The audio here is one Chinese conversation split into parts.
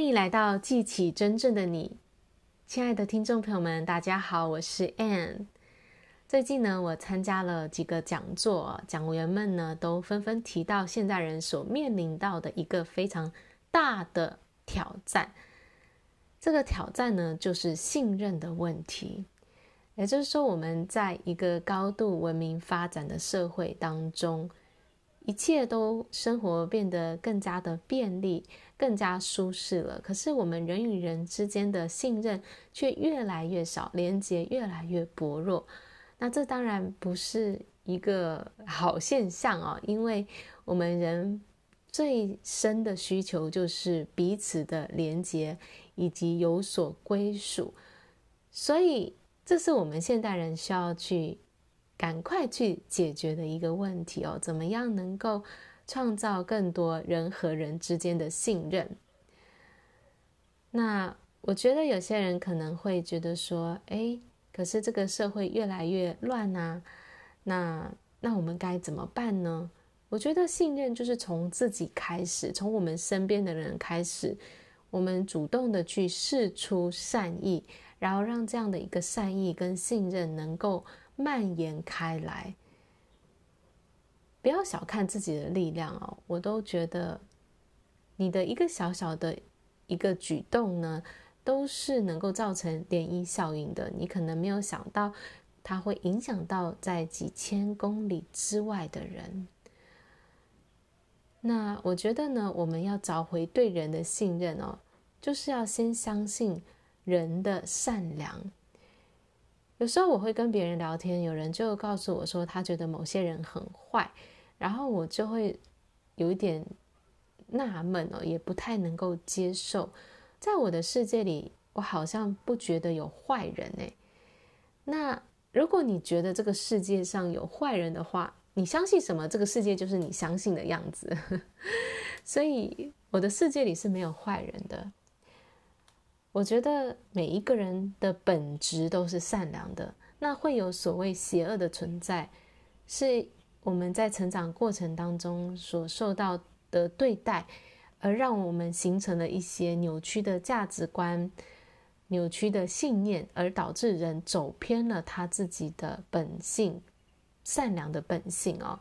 欢迎来到记起真正的你，亲爱的听众朋友们，大家好，我是 Ann。最近呢，我参加了几个讲座，讲员们呢都纷纷提到现代人所面临到的一个非常大的挑战。这个挑战呢，就是信任的问题。也就是说，我们在一个高度文明发展的社会当中，一切都生活变得更加的便利。更加舒适了，可是我们人与人之间的信任却越来越少，连接越来越薄弱。那这当然不是一个好现象哦，因为我们人最深的需求就是彼此的连接以及有所归属，所以这是我们现代人需要去赶快去解决的一个问题哦，怎么样能够创造更多人和人之间的信任。那我觉得有些人可能会觉得说：“哎，可是这个社会越来越乱啊，那那我们该怎么办呢？”我觉得信任就是从自己开始，从我们身边的人开始，我们主动的去试出善意，然后让这样的一个善意跟信任能够蔓延开来。不要小看自己的力量哦，我都觉得你的一个小小的一个举动呢，都是能够造成涟漪效应的。你可能没有想到，它会影响到在几千公里之外的人。那我觉得呢，我们要找回对人的信任哦，就是要先相信人的善良。有时候我会跟别人聊天，有人就告诉我说，他觉得某些人很坏。然后我就会有一点纳闷哦，也不太能够接受。在我的世界里，我好像不觉得有坏人哎。那如果你觉得这个世界上有坏人的话，你相信什么？这个世界就是你相信的样子。所以我的世界里是没有坏人的。我觉得每一个人的本质都是善良的。那会有所谓邪恶的存在，是。我们在成长过程当中所受到的对待，而让我们形成了一些扭曲的价值观、扭曲的信念，而导致人走偏了他自己的本性、善良的本性哦。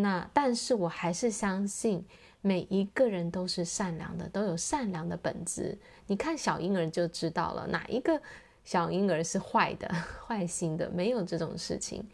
那但是我还是相信每一个人都是善良的，都有善良的本质。你看小婴儿就知道了，哪一个小婴儿是坏的、坏心的？没有这种事情。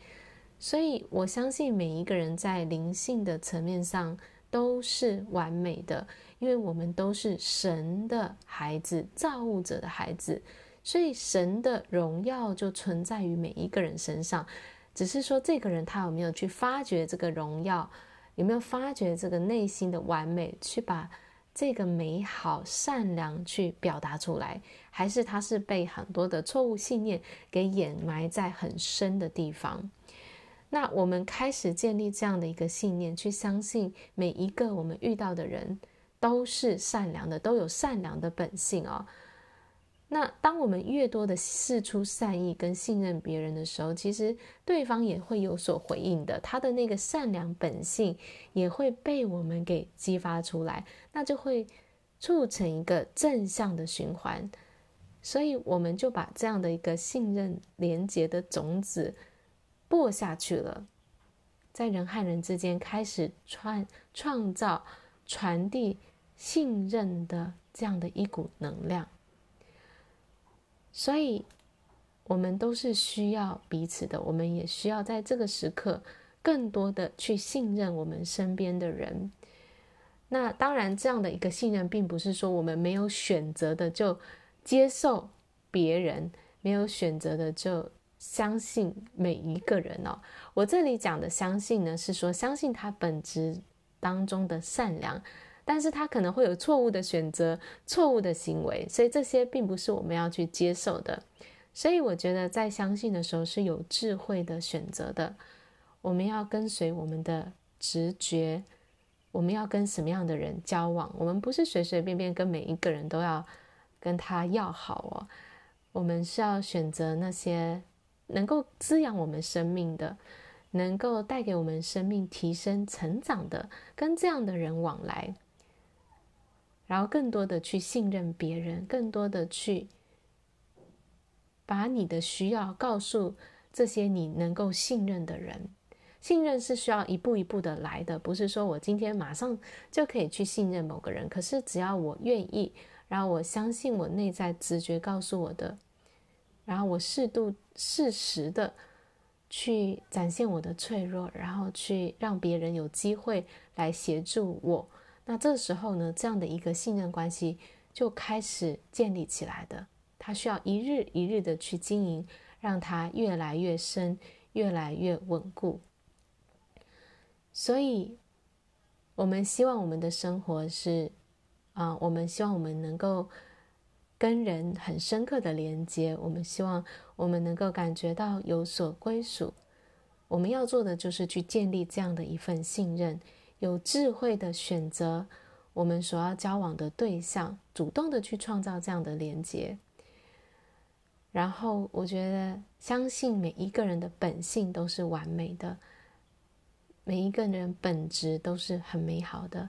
所以，我相信每一个人在灵性的层面上都是完美的，因为我们都是神的孩子，造物者的孩子，所以神的荣耀就存在于每一个人身上。只是说，这个人他有没有去发掘这个荣耀，有没有发掘这个内心的完美，去把这个美好、善良去表达出来，还是他是被很多的错误信念给掩埋在很深的地方？那我们开始建立这样的一个信念，去相信每一个我们遇到的人都是善良的，都有善良的本性哦。那当我们越多的试出善意跟信任别人的时候，其实对方也会有所回应的，他的那个善良本性也会被我们给激发出来，那就会促成一个正向的循环。所以我们就把这样的一个信任连结的种子。播下去了，在人和人之间开始创创造、传递信任的这样的一股能量，所以我们都是需要彼此的，我们也需要在这个时刻更多的去信任我们身边的人。那当然，这样的一个信任，并不是说我们没有选择的就接受别人，没有选择的就。相信每一个人哦，我这里讲的相信呢，是说相信他本质当中的善良，但是他可能会有错误的选择、错误的行为，所以这些并不是我们要去接受的。所以我觉得在相信的时候是有智慧的选择的，我们要跟随我们的直觉，我们要跟什么样的人交往，我们不是随随便便跟每一个人都要跟他要好哦，我们是要选择那些。能够滋养我们生命的，能够带给我们生命提升成长的，跟这样的人往来。然后更多的去信任别人，更多的去把你的需要告诉这些你能够信任的人。信任是需要一步一步的来的，不是说我今天马上就可以去信任某个人。可是只要我愿意，然后我相信我内在直觉告诉我的，然后我适度适时的去展现我的脆弱，然后去让别人有机会来协助我。那这时候呢，这样的一个信任关系就开始建立起来的。它需要一日一日的去经营，让它越来越深，越来越稳固。所以，我们希望我们的生活是，啊、我们希望我们能够跟人很深刻的连接。我们希望我们能够感觉到有所归属。我们要做的就是去建立这样的一份信任，有智慧的选择我们所要交往的对象，主动的去创造这样的连接。然后，我觉得相信每一个人的本性都是完美的。每一个人本质都是很美好的。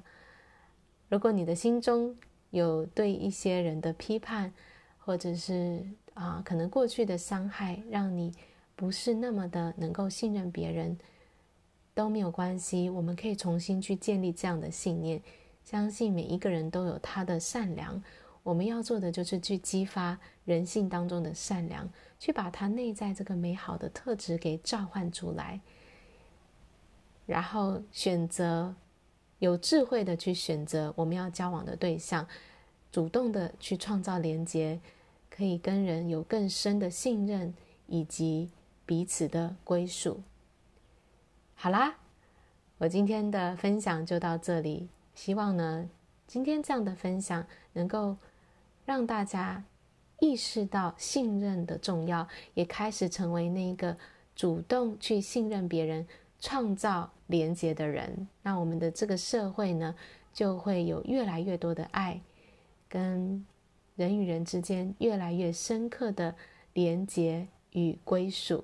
如果你的心中有对一些人的批判，或者是啊，可能过去的伤害，让你不是那么的能够信任别人，都没有关系。我们可以重新去建立这样的信念，相信每一个人都有他的善良。我们要做的就是去激发人性当中的善良，去把他内在这个美好的特质给召唤出来。然后选择有智慧的去选择我们要交往的对象，主动的去创造连接，可以跟人有更深的信任以及彼此的归属。好啦，我今天的分享就到这里。希望呢，今天这样的分享能够让大家意识到信任的重要，也开始成为那个主动去信任别人。创造连结的人，那我们的这个社会呢，就会有越来越多的爱，跟人与人之间越来越深刻的连结与归属。